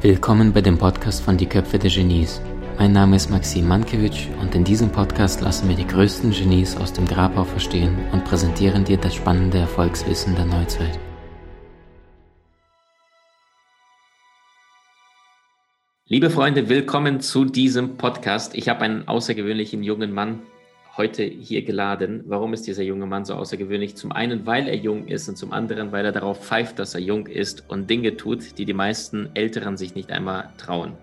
Willkommen bei dem Podcast von Die Köpfe der Genies. Mein Name ist Maxim Mankewitsch und in diesem Podcast lassen wir die größten Genies aus dem Grabau verstehen und präsentieren dir das spannende Erfolgswissen der Neuzeit. Liebe Freunde, willkommen zu diesem Podcast. Ich habe einen außergewöhnlichen jungen Mann heute hier geladen. Warum ist dieser junge Mann so außergewöhnlich? Zum einen, weil er jung ist und zum anderen, weil er darauf pfeift, dass er jung ist und Dinge tut, die die meisten Älteren sich nicht einmal trauen.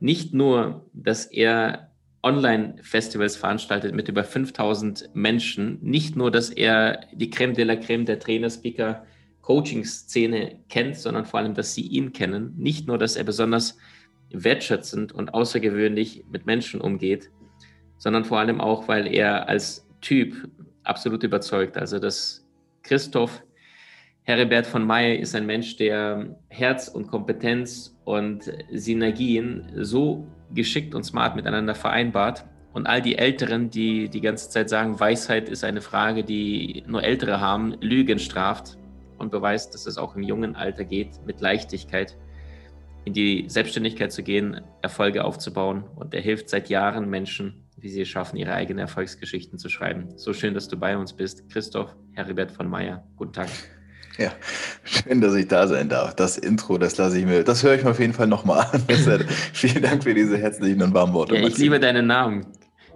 Nicht nur, dass er Online-Festivals veranstaltet mit über 5000 Menschen, nicht nur, dass er die Creme de la Creme der Trainer, Speaker, Coaching-Szene kennt, sondern vor allem, dass sie ihn kennen. Nicht nur, dass er besonders wertschätzend und außergewöhnlich mit Menschen umgeht, sondern vor allem auch, weil er als Typ absolut überzeugt. Also dass Christoph Heribert von Meyer ist ein Mensch, der Herz und Kompetenz und Synergien so geschickt und smart miteinander vereinbart. Und all die Älteren, die die ganze Zeit sagen, Weisheit ist eine Frage, die nur Ältere haben, Lügen straft und beweist, dass es auch im jungen Alter geht, mit Leichtigkeit in die Selbstständigkeit zu gehen, Erfolge aufzubauen. Und er hilft seit Jahren Menschen, wie sie es schaffen, ihre eigenen Erfolgsgeschichten zu schreiben. So schön, dass du bei uns bist. Christoph Heribert von Meyer, guten Tag. Ja, schön, dass ich da sein darf. Das Intro, das lasse ich mir, das höre ich mir auf jeden Fall nochmal an. Vielen Dank für diese herzlichen und warmen Worte. Ja, ich liebe deinen Namen.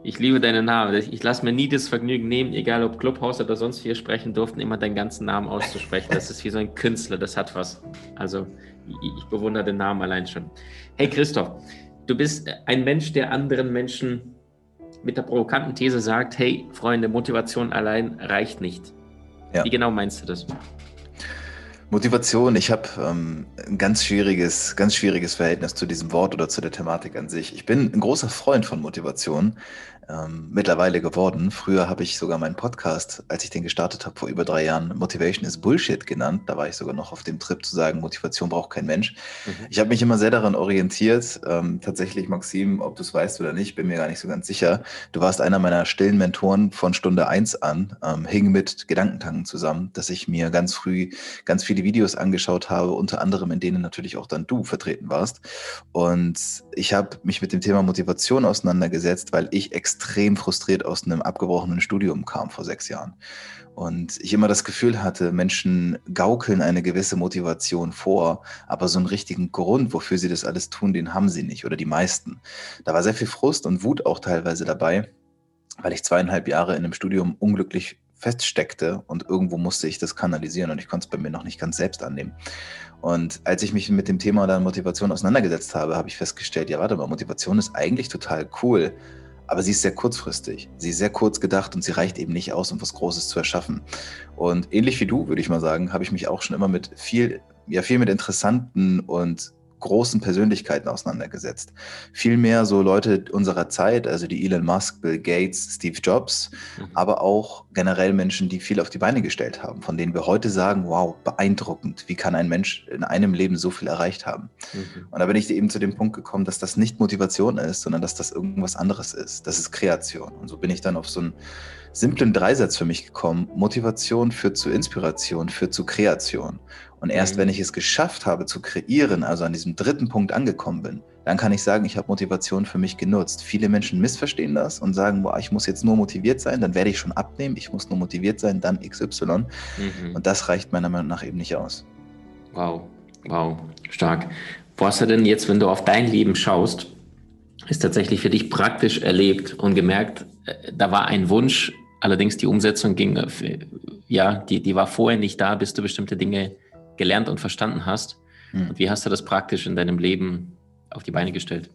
Ich liebe deinen Namen. Ich lasse mir nie das Vergnügen nehmen, egal ob Clubhouse oder sonst wir sprechen durften, immer deinen ganzen Namen auszusprechen. Das ist wie so ein Künstler, das hat was. Also ich bewundere den Namen allein schon. Hey Christoph, du bist ein Mensch, der anderen Menschen mit der provokanten These sagt, hey Freunde, Motivation allein reicht nicht. Ja. Wie genau meinst du das? Motivation, ich habe ähm, ein ganz schwieriges, ganz schwieriges Verhältnis zu diesem Wort oder zu der Thematik an sich. Ich bin ein großer Freund von Motivation, ähm, mittlerweile geworden. Früher habe ich sogar meinen Podcast, als ich den gestartet habe vor über drei Jahren, Motivation is Bullshit genannt. Da war ich sogar noch auf dem Trip zu sagen, Motivation braucht kein Mensch. Mhm. Ich habe mich immer sehr daran orientiert. Ähm, tatsächlich, Maxim, ob du es weißt oder nicht, bin mir gar nicht so ganz sicher. Du warst einer meiner stillen Mentoren von Stunde eins an, ähm, hing mit Gedankentanken zusammen, dass ich mir ganz früh ganz viele Videos angeschaut habe, unter anderem in denen natürlich auch dann du vertreten warst. Und ich habe mich mit dem Thema Motivation auseinandergesetzt, weil ich extrem extrem frustriert aus einem abgebrochenen Studium kam vor sechs Jahren. Und ich immer das Gefühl hatte, Menschen gaukeln eine gewisse Motivation vor, aber so einen richtigen Grund, wofür sie das alles tun, den haben sie nicht oder die meisten. Da war sehr viel Frust und Wut auch teilweise dabei, weil ich zweieinhalb Jahre in einem Studium unglücklich feststeckte und irgendwo musste ich das kanalisieren und ich konnte es bei mir noch nicht ganz selbst annehmen. Und als ich mich mit dem Thema dann Motivation auseinandergesetzt habe, habe ich festgestellt, ja, warte mal, Motivation ist eigentlich total cool, aber sie ist sehr kurzfristig. Sie ist sehr kurz gedacht und sie reicht eben nicht aus, um was Großes zu erschaffen. Und ähnlich wie du, würde ich mal sagen, habe ich mich auch schon immer mit viel, ja, viel mit interessanten und großen Persönlichkeiten auseinandergesetzt. Vielmehr so Leute unserer Zeit, also die Elon Musk, Bill Gates, Steve Jobs, mhm. aber auch generell Menschen, die viel auf die Beine gestellt haben, von denen wir heute sagen, wow, beeindruckend, wie kann ein Mensch in einem Leben so viel erreicht haben. Mhm. Und da bin ich eben zu dem Punkt gekommen, dass das nicht Motivation ist, sondern dass das irgendwas anderes ist. Das ist Kreation. Und so bin ich dann auf so einen simplen Dreisatz für mich gekommen. Motivation führt zu Inspiration, führt zu Kreation. Und erst mhm. wenn ich es geschafft habe zu kreieren, also an diesem dritten Punkt angekommen bin, dann kann ich sagen, ich habe Motivation für mich genutzt. Viele Menschen missverstehen das und sagen, boah, ich muss jetzt nur motiviert sein, dann werde ich schon abnehmen, ich muss nur motiviert sein, dann XY. Mhm. Und das reicht meiner Meinung nach eben nicht aus. Wow, wow, stark. Wo hast du denn jetzt, wenn du auf dein Leben schaust, ist tatsächlich für dich praktisch erlebt und gemerkt, äh, da war ein Wunsch, allerdings die Umsetzung ging, äh, ja, die, die war vorher nicht da, bis du bestimmte Dinge gelernt und verstanden hast. Mhm. Und wie hast du das praktisch in deinem Leben auf die Beine gestellt?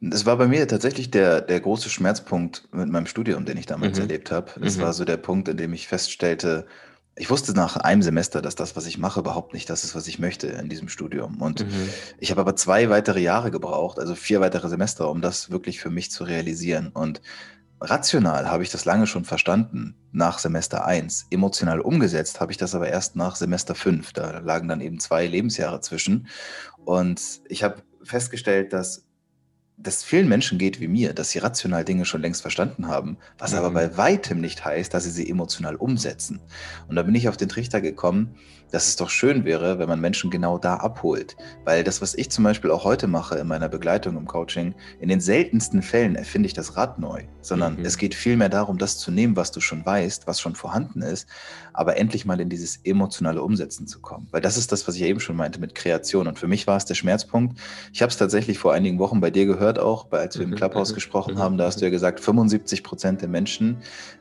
Es war bei mir tatsächlich der, der große Schmerzpunkt mit meinem Studium, den ich damals mhm. erlebt habe. Es mhm. war so der Punkt, in dem ich feststellte, ich wusste nach einem Semester, dass das, was ich mache, überhaupt nicht das ist, was ich möchte in diesem Studium. Und mhm. ich habe aber zwei weitere Jahre gebraucht, also vier weitere Semester, um das wirklich für mich zu realisieren. Und Rational habe ich das lange schon verstanden, nach Semester 1. Emotional umgesetzt habe ich das aber erst nach Semester 5. Da lagen dann eben zwei Lebensjahre zwischen. Und ich habe festgestellt, dass dass vielen Menschen geht wie mir, dass sie rational Dinge schon längst verstanden haben, was mhm. aber bei weitem nicht heißt, dass sie sie emotional umsetzen. Und da bin ich auf den Trichter gekommen, dass es doch schön wäre, wenn man Menschen genau da abholt. Weil das, was ich zum Beispiel auch heute mache in meiner Begleitung im Coaching, in den seltensten Fällen erfinde ich das Rad neu, sondern mhm. es geht vielmehr darum, das zu nehmen, was du schon weißt, was schon vorhanden ist, aber endlich mal in dieses emotionale Umsetzen zu kommen. Weil das ist das, was ich eben schon meinte mit Kreation. Und für mich war es der Schmerzpunkt. Ich habe es tatsächlich vor einigen Wochen bei dir gehört auch, als wir im mhm, Clubhouse mhm, gesprochen haben, da hast du ja gesagt, 75 Prozent der Menschen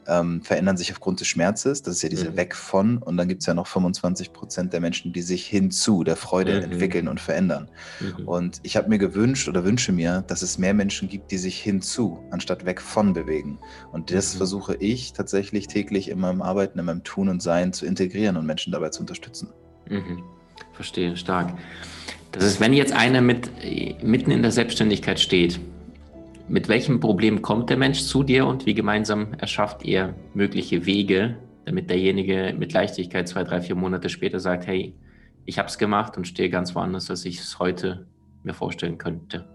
ähm, verändern sich aufgrund des Schmerzes. Das ist ja diese Weg von. Und dann gibt es ja noch 25 Prozent Prozent der Menschen, die sich hinzu der Freude mhm. entwickeln und verändern. Mhm. Und ich habe mir gewünscht oder wünsche mir, dass es mehr Menschen gibt, die sich hinzu, anstatt weg von bewegen. Und das mhm. versuche ich tatsächlich täglich in meinem Arbeiten, in meinem Tun und Sein zu integrieren und Menschen dabei zu unterstützen. Mhm. Verstehe, stark. Das ist, wenn jetzt einer mit, mitten in der Selbstständigkeit steht, mit welchem Problem kommt der Mensch zu dir und wie gemeinsam erschafft ihr mögliche Wege, damit derjenige mit Leichtigkeit zwei, drei, vier Monate später sagt, hey, ich habe es gemacht und stehe ganz woanders, als ich es heute mir vorstellen könnte.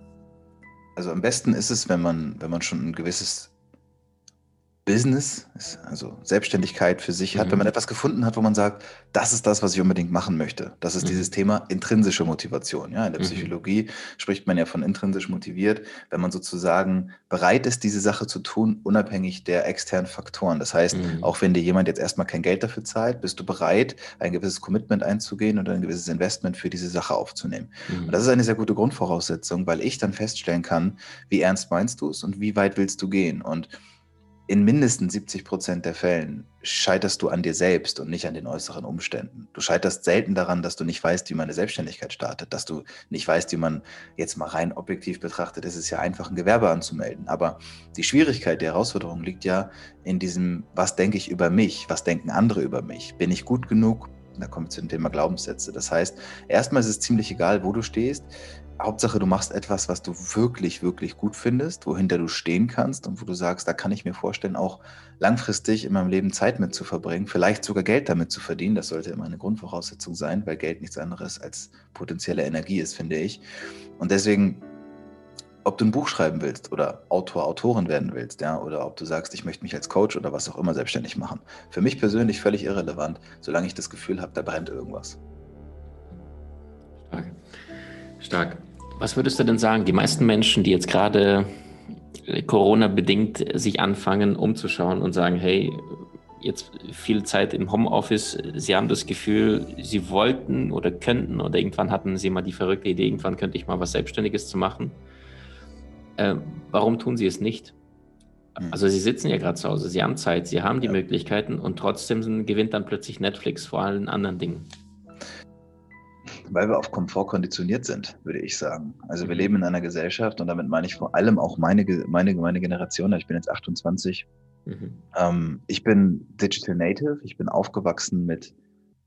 Also am besten ist es, wenn man, wenn man schon ein gewisses Business, also Selbstständigkeit für sich hat, mhm. wenn man etwas gefunden hat, wo man sagt, das ist das, was ich unbedingt machen möchte. Das ist mhm. dieses Thema intrinsische Motivation. Ja, in der mhm. Psychologie spricht man ja von intrinsisch motiviert, wenn man sozusagen bereit ist, diese Sache zu tun, unabhängig der externen Faktoren. Das heißt, mhm. auch wenn dir jemand jetzt erstmal kein Geld dafür zahlt, bist du bereit, ein gewisses Commitment einzugehen und ein gewisses Investment für diese Sache aufzunehmen. Und mhm. das ist eine sehr gute Grundvoraussetzung, weil ich dann feststellen kann, wie ernst meinst du es und wie weit willst du gehen. Und in mindestens 70 Prozent der Fällen scheiterst du an dir selbst und nicht an den äußeren Umständen. Du scheiterst selten daran, dass du nicht weißt, wie man eine Selbstständigkeit startet, dass du nicht weißt, wie man jetzt mal rein objektiv betrachtet, ist es ja einfach, ein Gewerbe anzumelden. Aber die Schwierigkeit, die Herausforderung liegt ja in diesem, was denke ich über mich, was denken andere über mich? Bin ich gut genug? Da kommen wir zu dem Thema Glaubenssätze. Das heißt, erstmal ist es ziemlich egal, wo du stehst. Hauptsache, du machst etwas, was du wirklich, wirklich gut findest, wohinter du stehen kannst und wo du sagst, da kann ich mir vorstellen, auch langfristig in meinem Leben Zeit mit zu verbringen, vielleicht sogar Geld damit zu verdienen. Das sollte immer eine Grundvoraussetzung sein, weil Geld nichts anderes als potenzielle Energie ist, finde ich. Und deswegen, ob du ein Buch schreiben willst oder Autor, Autorin werden willst, ja, oder ob du sagst, ich möchte mich als Coach oder was auch immer selbstständig machen. Für mich persönlich völlig irrelevant, solange ich das Gefühl habe, da brennt irgendwas. Stark. Stark. Was würdest du denn sagen, die meisten Menschen, die jetzt gerade äh, Corona-bedingt sich anfangen umzuschauen und sagen, hey, jetzt viel Zeit im Homeoffice, sie haben das Gefühl, sie wollten oder könnten oder irgendwann hatten sie mal die verrückte Idee, irgendwann könnte ich mal was Selbstständiges zu machen. Äh, warum tun sie es nicht? Hm. Also sie sitzen ja gerade zu Hause, sie haben Zeit, sie haben die ja. Möglichkeiten und trotzdem gewinnt dann plötzlich Netflix vor allen anderen Dingen weil wir auf Komfort konditioniert sind, würde ich sagen. Also wir leben in einer Gesellschaft und damit meine ich vor allem auch meine, meine, meine Generation. Ich bin jetzt 28. Mhm. Ähm, ich bin Digital Native. Ich bin aufgewachsen mit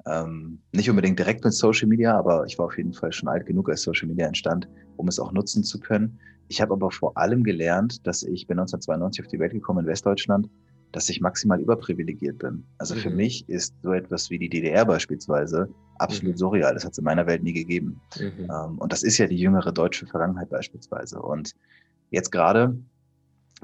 ähm, nicht unbedingt direkt mit Social Media, aber ich war auf jeden Fall schon alt genug, als Social Media entstand, um es auch nutzen zu können. Ich habe aber vor allem gelernt, dass ich bin 1992 auf die Welt gekommen in Westdeutschland dass ich maximal überprivilegiert bin. Also mhm. für mich ist so etwas wie die DDR beispielsweise absolut mhm. surreal. Das hat es in meiner Welt nie gegeben. Mhm. Ähm, und das ist ja die jüngere deutsche Vergangenheit beispielsweise. Und jetzt gerade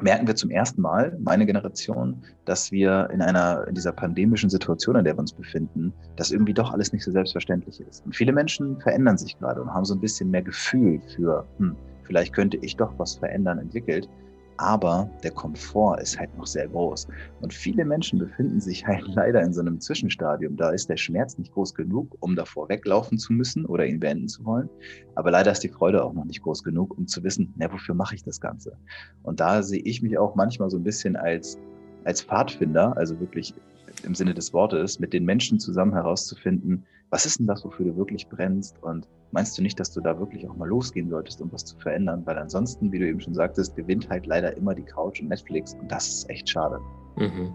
merken wir zum ersten Mal, meine Generation, dass wir in einer, in dieser pandemischen Situation, in der wir uns befinden, dass irgendwie doch alles nicht so selbstverständlich ist. Und viele Menschen verändern sich gerade und haben so ein bisschen mehr Gefühl für, hm, vielleicht könnte ich doch was verändern, entwickelt aber der Komfort ist halt noch sehr groß. Und viele Menschen befinden sich halt leider in so einem Zwischenstadium. Da ist der Schmerz nicht groß genug, um davor weglaufen zu müssen oder ihn beenden zu wollen. Aber leider ist die Freude auch noch nicht groß genug, um zu wissen, na, wofür mache ich das Ganze? Und da sehe ich mich auch manchmal so ein bisschen als, als Pfadfinder, also wirklich im Sinne des Wortes, mit den Menschen zusammen herauszufinden, was ist denn das, wofür du wirklich brennst und meinst du nicht, dass du da wirklich auch mal losgehen solltest, um was zu verändern? Weil ansonsten, wie du eben schon sagtest, gewinnt halt leider immer die Couch und Netflix und das ist echt schade. Mhm.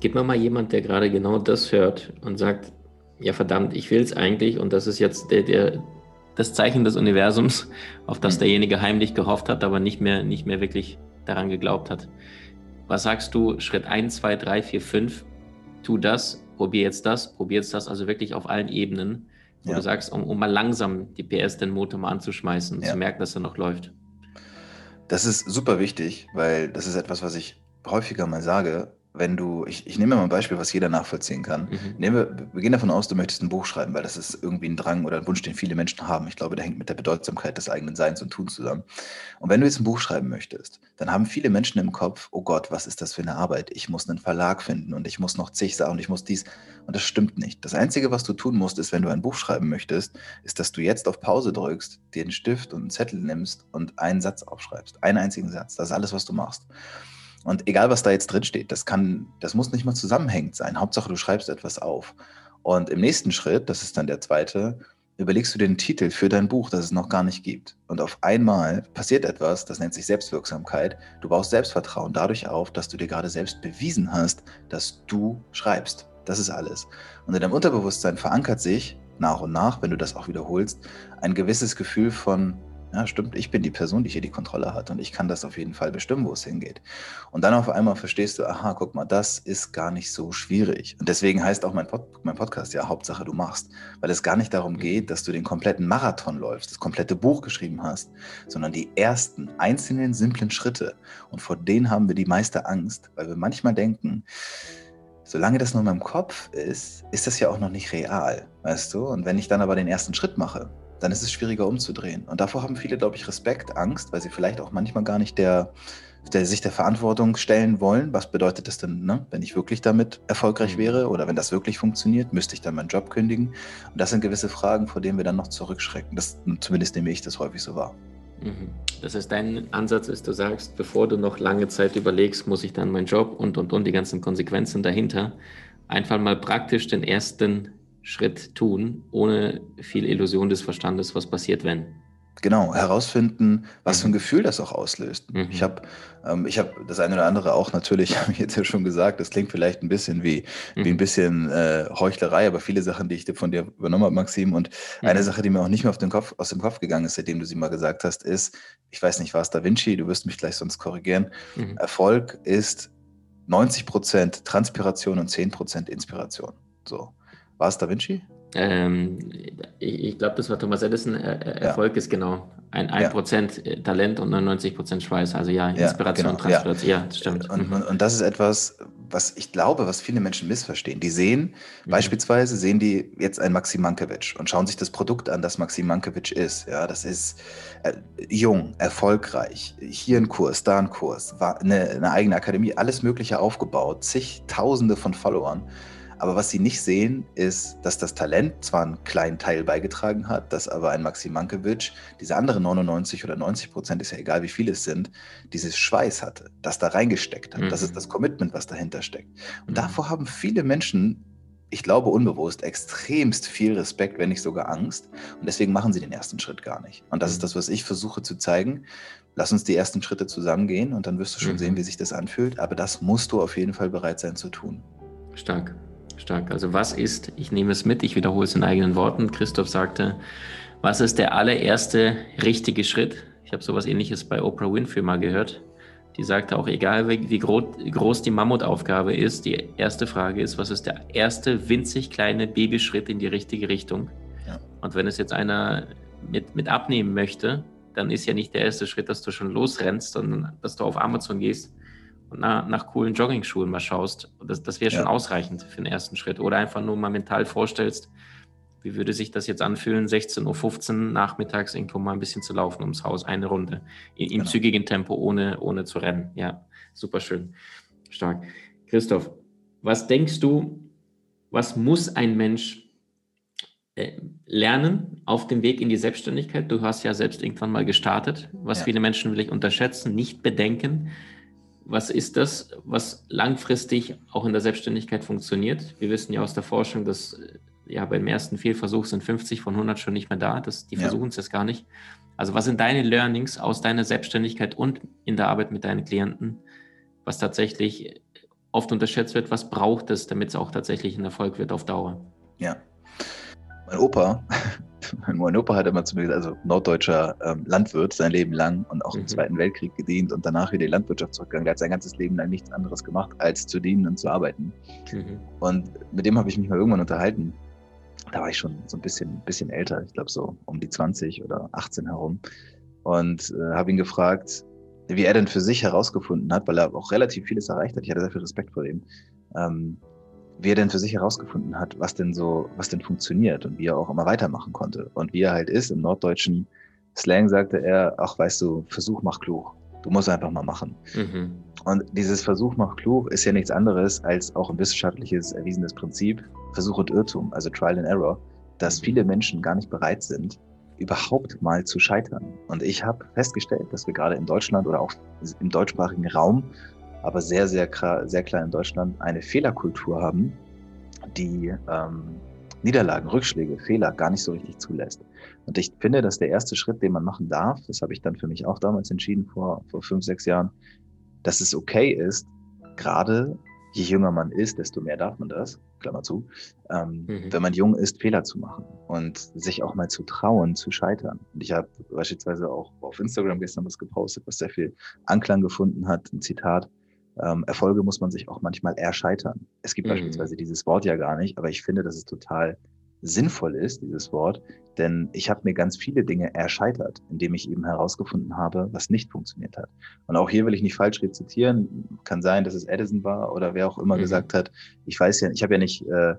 Gib mir mal jemand, der gerade genau das hört und sagt, ja verdammt, ich will es eigentlich und das ist jetzt der, der, das Zeichen des Universums, auf das mhm. derjenige heimlich gehofft hat, aber nicht mehr, nicht mehr wirklich daran geglaubt hat. Was sagst du, Schritt 1, 2, 3, 4, 5, tu das, probier jetzt das, probier jetzt das, also wirklich auf allen Ebenen wo ja. du sagst, um, um, mal langsam die PS, den Motor mal anzuschmeißen und ja. zu merken, dass er noch läuft? Das ist super wichtig, weil das ist etwas, was ich häufiger mal sage wenn du, ich, ich nehme mal ein Beispiel, was jeder nachvollziehen kann. Mhm. Nehme, wir gehen davon aus, du möchtest ein Buch schreiben, weil das ist irgendwie ein Drang oder ein Wunsch, den viele Menschen haben. Ich glaube, der hängt mit der Bedeutsamkeit des eigenen Seins und Tuns zusammen. Und wenn du jetzt ein Buch schreiben möchtest, dann haben viele Menschen im Kopf, oh Gott, was ist das für eine Arbeit? Ich muss einen Verlag finden und ich muss noch zig sagen und ich muss dies. Und das stimmt nicht. Das Einzige, was du tun musst, ist, wenn du ein Buch schreiben möchtest, ist, dass du jetzt auf Pause drückst, dir einen Stift und einen Zettel nimmst und einen Satz aufschreibst. Einen einzigen Satz. Das ist alles, was du machst. Und egal, was da jetzt drin steht, das kann, das muss nicht mal zusammenhängend sein. Hauptsache, du schreibst etwas auf. Und im nächsten Schritt, das ist dann der zweite, überlegst du den Titel für dein Buch, das es noch gar nicht gibt. Und auf einmal passiert etwas, das nennt sich Selbstwirksamkeit. Du baust Selbstvertrauen dadurch auf, dass du dir gerade selbst bewiesen hast, dass du schreibst. Das ist alles. Und in deinem Unterbewusstsein verankert sich nach und nach, wenn du das auch wiederholst, ein gewisses Gefühl von ja, stimmt, ich bin die Person, die hier die Kontrolle hat und ich kann das auf jeden Fall bestimmen, wo es hingeht. Und dann auf einmal verstehst du, aha, guck mal, das ist gar nicht so schwierig. Und deswegen heißt auch mein, Pod mein Podcast ja Hauptsache du machst, weil es gar nicht darum geht, dass du den kompletten Marathon läufst, das komplette Buch geschrieben hast, sondern die ersten einzelnen simplen Schritte. Und vor denen haben wir die meiste Angst, weil wir manchmal denken, solange das nur in meinem Kopf ist, ist das ja auch noch nicht real, weißt du? Und wenn ich dann aber den ersten Schritt mache, dann ist es schwieriger umzudrehen. Und davor haben viele, glaube ich, Respekt, Angst, weil sie vielleicht auch manchmal gar nicht der, der sich der Verantwortung stellen wollen. Was bedeutet das denn, ne? wenn ich wirklich damit erfolgreich mhm. wäre oder wenn das wirklich funktioniert, müsste ich dann meinen Job kündigen? Und das sind gewisse Fragen, vor denen wir dann noch zurückschrecken. Das, zumindest nehme ich das häufig so wahr. Mhm. Das heißt, dein Ansatz ist, du sagst, bevor du noch lange Zeit überlegst, muss ich dann meinen Job und und und die ganzen Konsequenzen dahinter, einfach mal praktisch den ersten Schritt tun, ohne viel Illusion des Verstandes, was passiert, wenn. Genau, herausfinden, was mhm. für ein Gefühl das auch auslöst. Mhm. Ich habe ähm, hab das eine oder andere auch natürlich, habe ich jetzt ja schon gesagt, das klingt vielleicht ein bisschen wie, mhm. wie ein bisschen äh, Heuchlerei, aber viele Sachen, die ich von dir übernommen habe, Maxim. Und eine mhm. Sache, die mir auch nicht mehr auf den Kopf, aus dem Kopf gegangen ist, seitdem du sie mal gesagt hast, ist, ich weiß nicht, war es Da Vinci, du wirst mich gleich sonst korrigieren. Mhm. Erfolg ist 90 Prozent Transpiration und 10 Prozent Inspiration. So. War es Da Vinci? Ähm, ich, ich glaube, das war Thomas Edison. Er, Erfolg ja. ist genau ein, ein ja. Prozent äh, Talent und 99 Prozent Schweiß. Also ja, Inspiration, ja, genau. Transpiration. Ja. das stimmt. Und, mhm. und, das ist etwas, was ich glaube, was viele Menschen missverstehen. Die sehen, mhm. beispielsweise sehen die jetzt ein Maxim Mankiewicz und schauen sich das Produkt an, das Maxim Mankiewicz ist. Ja, das ist äh, jung, erfolgreich, hier ein Kurs, da ein Kurs, war eine, eine eigene Akademie, alles Mögliche aufgebaut, zigtausende von Followern. Aber was sie nicht sehen, ist, dass das Talent zwar einen kleinen Teil beigetragen hat, dass aber ein Maxim Mankiewicz diese anderen 99 oder 90 Prozent, ist ja egal wie viele es sind, dieses Schweiß hatte, das da reingesteckt hat. Mhm. Das ist das Commitment, was dahinter steckt. Und mhm. davor haben viele Menschen ich glaube unbewusst, extremst viel Respekt, wenn nicht sogar Angst. Und deswegen machen sie den ersten Schritt gar nicht. Und das ist mhm. das, was ich versuche zu zeigen. Lass uns die ersten Schritte zusammengehen und dann wirst du schon mhm. sehen, wie sich das anfühlt. Aber das musst du auf jeden Fall bereit sein zu tun. Stark. Stark. Also was ist, ich nehme es mit, ich wiederhole es in eigenen Worten. Christoph sagte, was ist der allererste richtige Schritt? Ich habe sowas ähnliches bei Oprah Winfrey mal gehört. Die sagte auch, egal wie, wie groß die Mammutaufgabe ist, die erste Frage ist, was ist der erste winzig kleine Babyschritt in die richtige Richtung? Ja. Und wenn es jetzt einer mit, mit abnehmen möchte, dann ist ja nicht der erste Schritt, dass du schon losrennst, sondern dass du auf Amazon gehst nach, nach coolen Jogging-Schuhen mal schaust. Das, das wäre schon ja. ausreichend für den ersten Schritt. Oder einfach nur mal mental vorstellst, wie würde sich das jetzt anfühlen, 16.15 Uhr nachmittags irgendwo mal ein bisschen zu laufen ums Haus, eine Runde, in, im genau. zügigen Tempo, ohne, ohne zu rennen. Ja, super schön. Stark. Christoph, was denkst du, was muss ein Mensch äh, lernen auf dem Weg in die Selbstständigkeit? Du hast ja selbst irgendwann mal gestartet, was ja. viele Menschen vielleicht unterschätzen, nicht bedenken was ist das, was langfristig auch in der Selbstständigkeit funktioniert? Wir wissen ja aus der Forschung, dass ja beim ersten Fehlversuch sind 50 von 100 schon nicht mehr da. Das, die ja. versuchen es jetzt gar nicht. Also was sind deine Learnings aus deiner Selbstständigkeit und in der Arbeit mit deinen Klienten, was tatsächlich oft unterschätzt wird? Was braucht es, damit es auch tatsächlich ein Erfolg wird auf Dauer? Ja. Mein Opa mein Opa hat immer zu mir gesagt, also norddeutscher ähm, Landwirt sein Leben lang und auch mhm. im Zweiten Weltkrieg gedient und danach wieder in die Landwirtschaft zurückgegangen. Der hat sein ganzes Leben lang nichts anderes gemacht, als zu dienen und zu arbeiten. Mhm. Und mit dem habe ich mich mal irgendwann unterhalten. Da war ich schon so ein bisschen, bisschen älter, ich glaube so um die 20 oder 18 herum. Und äh, habe ihn gefragt, wie er denn für sich herausgefunden hat, weil er auch relativ vieles erreicht hat. Ich hatte sehr viel Respekt vor ihm. Ähm, wie er denn für sich herausgefunden hat, was denn so, was denn funktioniert und wie er auch immer weitermachen konnte. Und wie er halt ist, im norddeutschen Slang sagte er, ach weißt du, Versuch macht klug. Du musst einfach mal machen. Mhm. Und dieses Versuch macht klug ist ja nichts anderes als auch ein wissenschaftliches erwiesenes Prinzip, Versuch und Irrtum, also Trial and Error, dass mhm. viele Menschen gar nicht bereit sind, überhaupt mal zu scheitern. Und ich habe festgestellt, dass wir gerade in Deutschland oder auch im deutschsprachigen Raum, aber sehr, sehr, sehr klein in Deutschland, eine Fehlerkultur haben, die ähm, Niederlagen, Rückschläge, Fehler gar nicht so richtig zulässt. Und ich finde, dass der erste Schritt, den man machen darf, das habe ich dann für mich auch damals entschieden vor, vor fünf, sechs Jahren, dass es okay ist, gerade je jünger man ist, desto mehr darf man das, Klammer zu, ähm, mhm. wenn man jung ist, Fehler zu machen und sich auch mal zu trauen, zu scheitern. Und ich habe beispielsweise auch auf Instagram gestern was gepostet, was sehr viel Anklang gefunden hat, ein Zitat. Ähm, Erfolge muss man sich auch manchmal erscheitern. Es gibt mhm. beispielsweise dieses Wort ja gar nicht, aber ich finde, dass es total sinnvoll ist, dieses Wort, denn ich habe mir ganz viele Dinge erscheitert, indem ich eben herausgefunden habe, was nicht funktioniert hat. Und auch hier will ich nicht falsch rezitieren. Kann sein, dass es Edison war oder wer auch immer mhm. gesagt hat. Ich weiß ja, ich habe ja nicht, äh,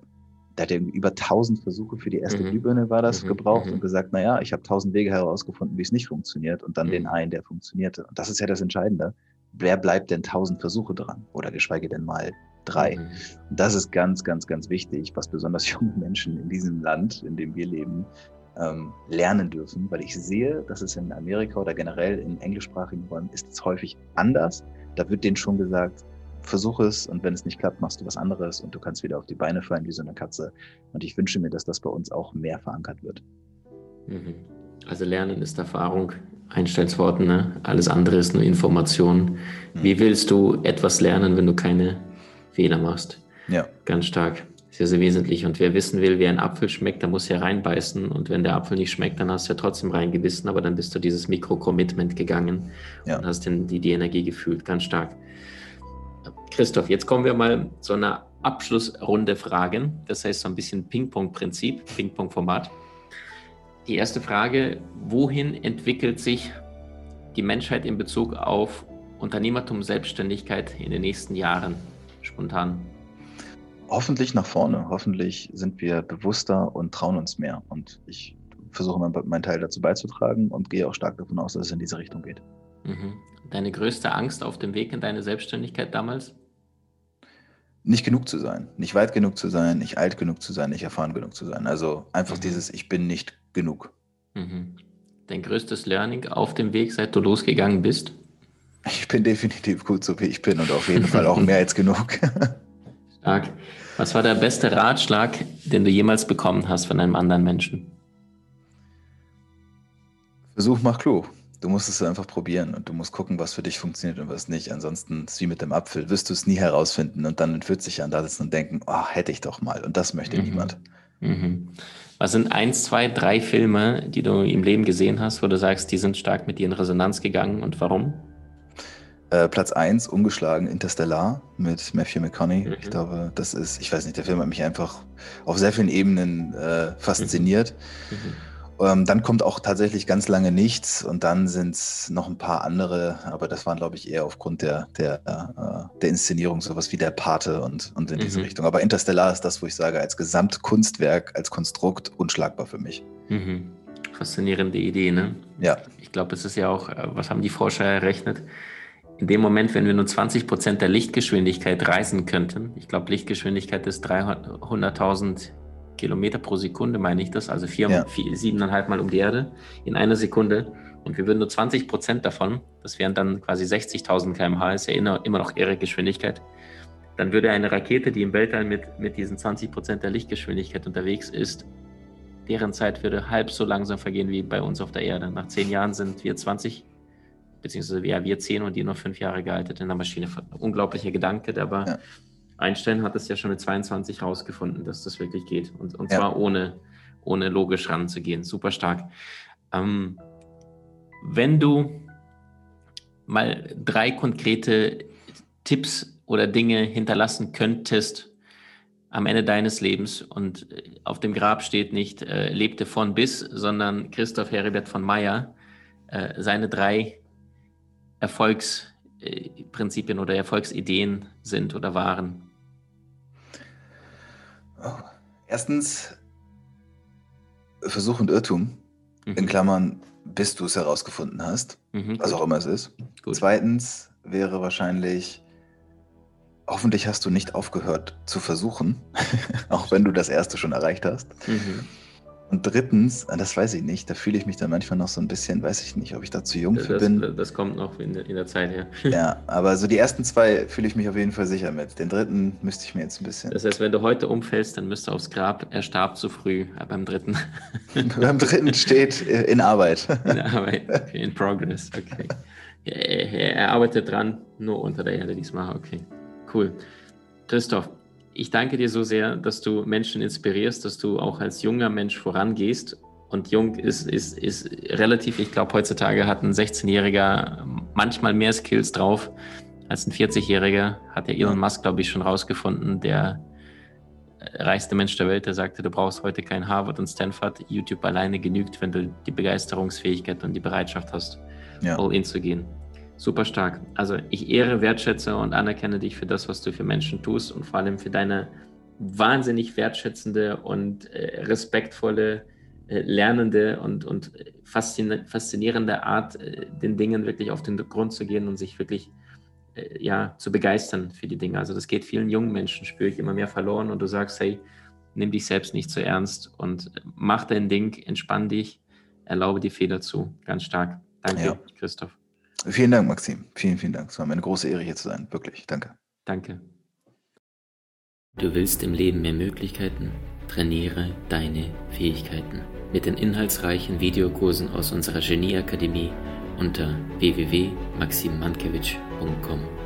der hat ja über tausend Versuche für die erste mhm. Glühbirne war das mhm. gebraucht mhm. und gesagt, na ja, ich habe tausend Wege herausgefunden, wie es nicht funktioniert und dann den mhm. einen, der funktionierte. Und das ist ja das Entscheidende. Wer bleibt denn tausend Versuche dran? Oder geschweige denn mal drei. Mhm. Und das ist ganz, ganz, ganz wichtig, was besonders junge Menschen in diesem Land, in dem wir leben, ähm, lernen dürfen, weil ich sehe, dass es in Amerika oder generell in englischsprachigen Räumen ist es häufig anders. Da wird denen schon gesagt, versuch es und wenn es nicht klappt, machst du was anderes und du kannst wieder auf die Beine fallen wie so eine Katze. Und ich wünsche mir, dass das bei uns auch mehr verankert wird. Mhm. Also Lernen ist Erfahrung, Einstellungsworten, ne? alles andere ist nur Information. Mhm. Wie willst du etwas lernen, wenn du keine Fehler machst. Ja. Ganz stark. Sehr, sehr wesentlich. Und wer wissen will, wie ein Apfel schmeckt, der muss ja reinbeißen. Und wenn der Apfel nicht schmeckt, dann hast du ja trotzdem reingebissen, aber dann bist du dieses Mikro-Commitment gegangen ja. und hast den, die, die Energie gefühlt. Ganz stark. Christoph, jetzt kommen wir mal zu einer Abschlussrunde Fragen. Das heißt so ein bisschen Ping-Pong-Prinzip, Ping-Pong-Format. Die erste Frage, wohin entwickelt sich die Menschheit in Bezug auf Unternehmertum, Selbstständigkeit in den nächsten Jahren? spontan? Hoffentlich nach vorne. Hoffentlich sind wir bewusster und trauen uns mehr. Und ich versuche meinen Teil dazu beizutragen und gehe auch stark davon aus, dass es in diese Richtung geht. Mhm. Deine größte Angst auf dem Weg in deine Selbstständigkeit damals? Nicht genug zu sein, nicht weit genug zu sein, nicht alt genug zu sein, nicht erfahren genug zu sein. Also einfach mhm. dieses Ich bin nicht genug. Mhm. Dein größtes Learning auf dem Weg, seit du losgegangen bist? Ich bin definitiv gut so, wie ich bin und auf jeden Fall auch mehr als genug. Stark. Was war der beste Ratschlag, den du jemals bekommen hast von einem anderen Menschen? Versuch mach klug. Du musst es einfach probieren und du musst gucken, was für dich funktioniert und was nicht. Ansonsten ist wie mit dem Apfel, wirst du es nie herausfinden und dann in 40 Jahren da sitzen und denken, oh, hätte ich doch mal. Und das möchte mhm. niemand. Mhm. Was sind eins, zwei, drei Filme, die du im Leben gesehen hast, wo du sagst, die sind stark mit dir in Resonanz gegangen und warum? Äh, Platz 1, ungeschlagen, Interstellar mit Matthew McConaughey. Mhm. Ich glaube, das ist, ich weiß nicht, der Film hat mich einfach auf sehr vielen Ebenen äh, fasziniert. Mhm. mhm. Ähm, dann kommt auch tatsächlich ganz lange nichts und dann sind es noch ein paar andere, aber das waren, glaube ich, eher aufgrund der, der, äh, der Inszenierung, sowas wie der Pate und, und in mhm. diese Richtung. Aber Interstellar ist das, wo ich sage, als Gesamtkunstwerk, als Konstrukt unschlagbar für mich. Mhm. Faszinierende Idee, ne? Ja. Ich glaube, es ist ja auch, äh, was haben die Forscher errechnet? in dem Moment, wenn wir nur 20 Prozent der Lichtgeschwindigkeit reisen könnten, ich glaube, Lichtgeschwindigkeit ist 300.000 Kilometer pro Sekunde, meine ich das, also vier, ja. vier, siebeneinhalb Mal um die Erde in einer Sekunde. Und wir würden nur 20 Prozent davon, das wären dann quasi 60.000 km/h, ist ja immer noch irre Geschwindigkeit. Dann würde eine Rakete, die im Weltall mit, mit diesen 20 Prozent der Lichtgeschwindigkeit unterwegs ist, deren Zeit würde halb so langsam vergehen wie bei uns auf der Erde. Nach zehn Jahren sind wir 20 beziehungsweise ja, wir zehn und die noch fünf Jahre gealtert in der Maschine. Unglaublicher Gedanke, aber ja. Einstein hat es ja schon mit 22 rausgefunden, dass das wirklich geht. Und, und ja. zwar ohne, ohne logisch ranzugehen. Super stark. Ähm, wenn du mal drei konkrete Tipps oder Dinge hinterlassen könntest am Ende deines Lebens und auf dem Grab steht nicht äh, lebte von bis, sondern Christoph Heribert von Meyer, äh, seine drei Erfolgsprinzipien oder Erfolgsideen sind oder waren? Erstens, Versuch und Irrtum, mhm. in Klammern, bis du es herausgefunden hast, mhm, was auch immer es ist. Gut. Zweitens wäre wahrscheinlich, hoffentlich hast du nicht aufgehört zu versuchen, auch wenn du das erste schon erreicht hast. Mhm. Und drittens, ah, das weiß ich nicht, da fühle ich mich dann manchmal noch so ein bisschen, weiß ich nicht, ob ich da zu jung für das, bin. Das kommt noch in der, in der Zeit her. Ja, aber so die ersten zwei fühle ich mich auf jeden Fall sicher mit. Den dritten müsste ich mir jetzt ein bisschen. Das heißt, wenn du heute umfällst, dann müsst du aufs Grab. Er starb zu früh äh, beim dritten. beim dritten steht äh, in Arbeit. In Arbeit, okay, in progress, okay. Er, er arbeitet dran, nur unter der Erde diesmal, okay. Cool. Christoph, ich danke dir so sehr, dass du Menschen inspirierst, dass du auch als junger Mensch vorangehst. Und jung ist, ist, ist relativ, ich glaube, heutzutage hat ein 16-Jähriger manchmal mehr Skills drauf als ein 40-Jähriger. Hat ja Elon Musk, glaube ich, schon rausgefunden, der reichste Mensch der Welt, der sagte, du brauchst heute kein Harvard und Stanford. YouTube alleine genügt, wenn du die Begeisterungsfähigkeit und die Bereitschaft hast, ja. all in zu gehen. Super stark. Also ich ehre, wertschätze und anerkenne dich für das, was du für Menschen tust und vor allem für deine wahnsinnig wertschätzende und äh, respektvolle, äh, lernende und, und faszinierende Art, äh, den Dingen wirklich auf den Grund zu gehen und sich wirklich äh, ja, zu begeistern für die Dinge. Also das geht vielen jungen Menschen, spüre ich immer mehr verloren und du sagst, hey, nimm dich selbst nicht zu so ernst und mach dein Ding, entspann dich, erlaube die Fehler zu. Ganz stark. Danke, ja. Christoph. Vielen Dank, Maxim. Vielen, vielen Dank. Es war mir eine große Ehre, hier zu sein. Wirklich. Danke. Danke. Du willst im Leben mehr Möglichkeiten? Trainiere deine Fähigkeiten mit den inhaltsreichen Videokursen aus unserer Genieakademie unter www.maximmankiewicz.com.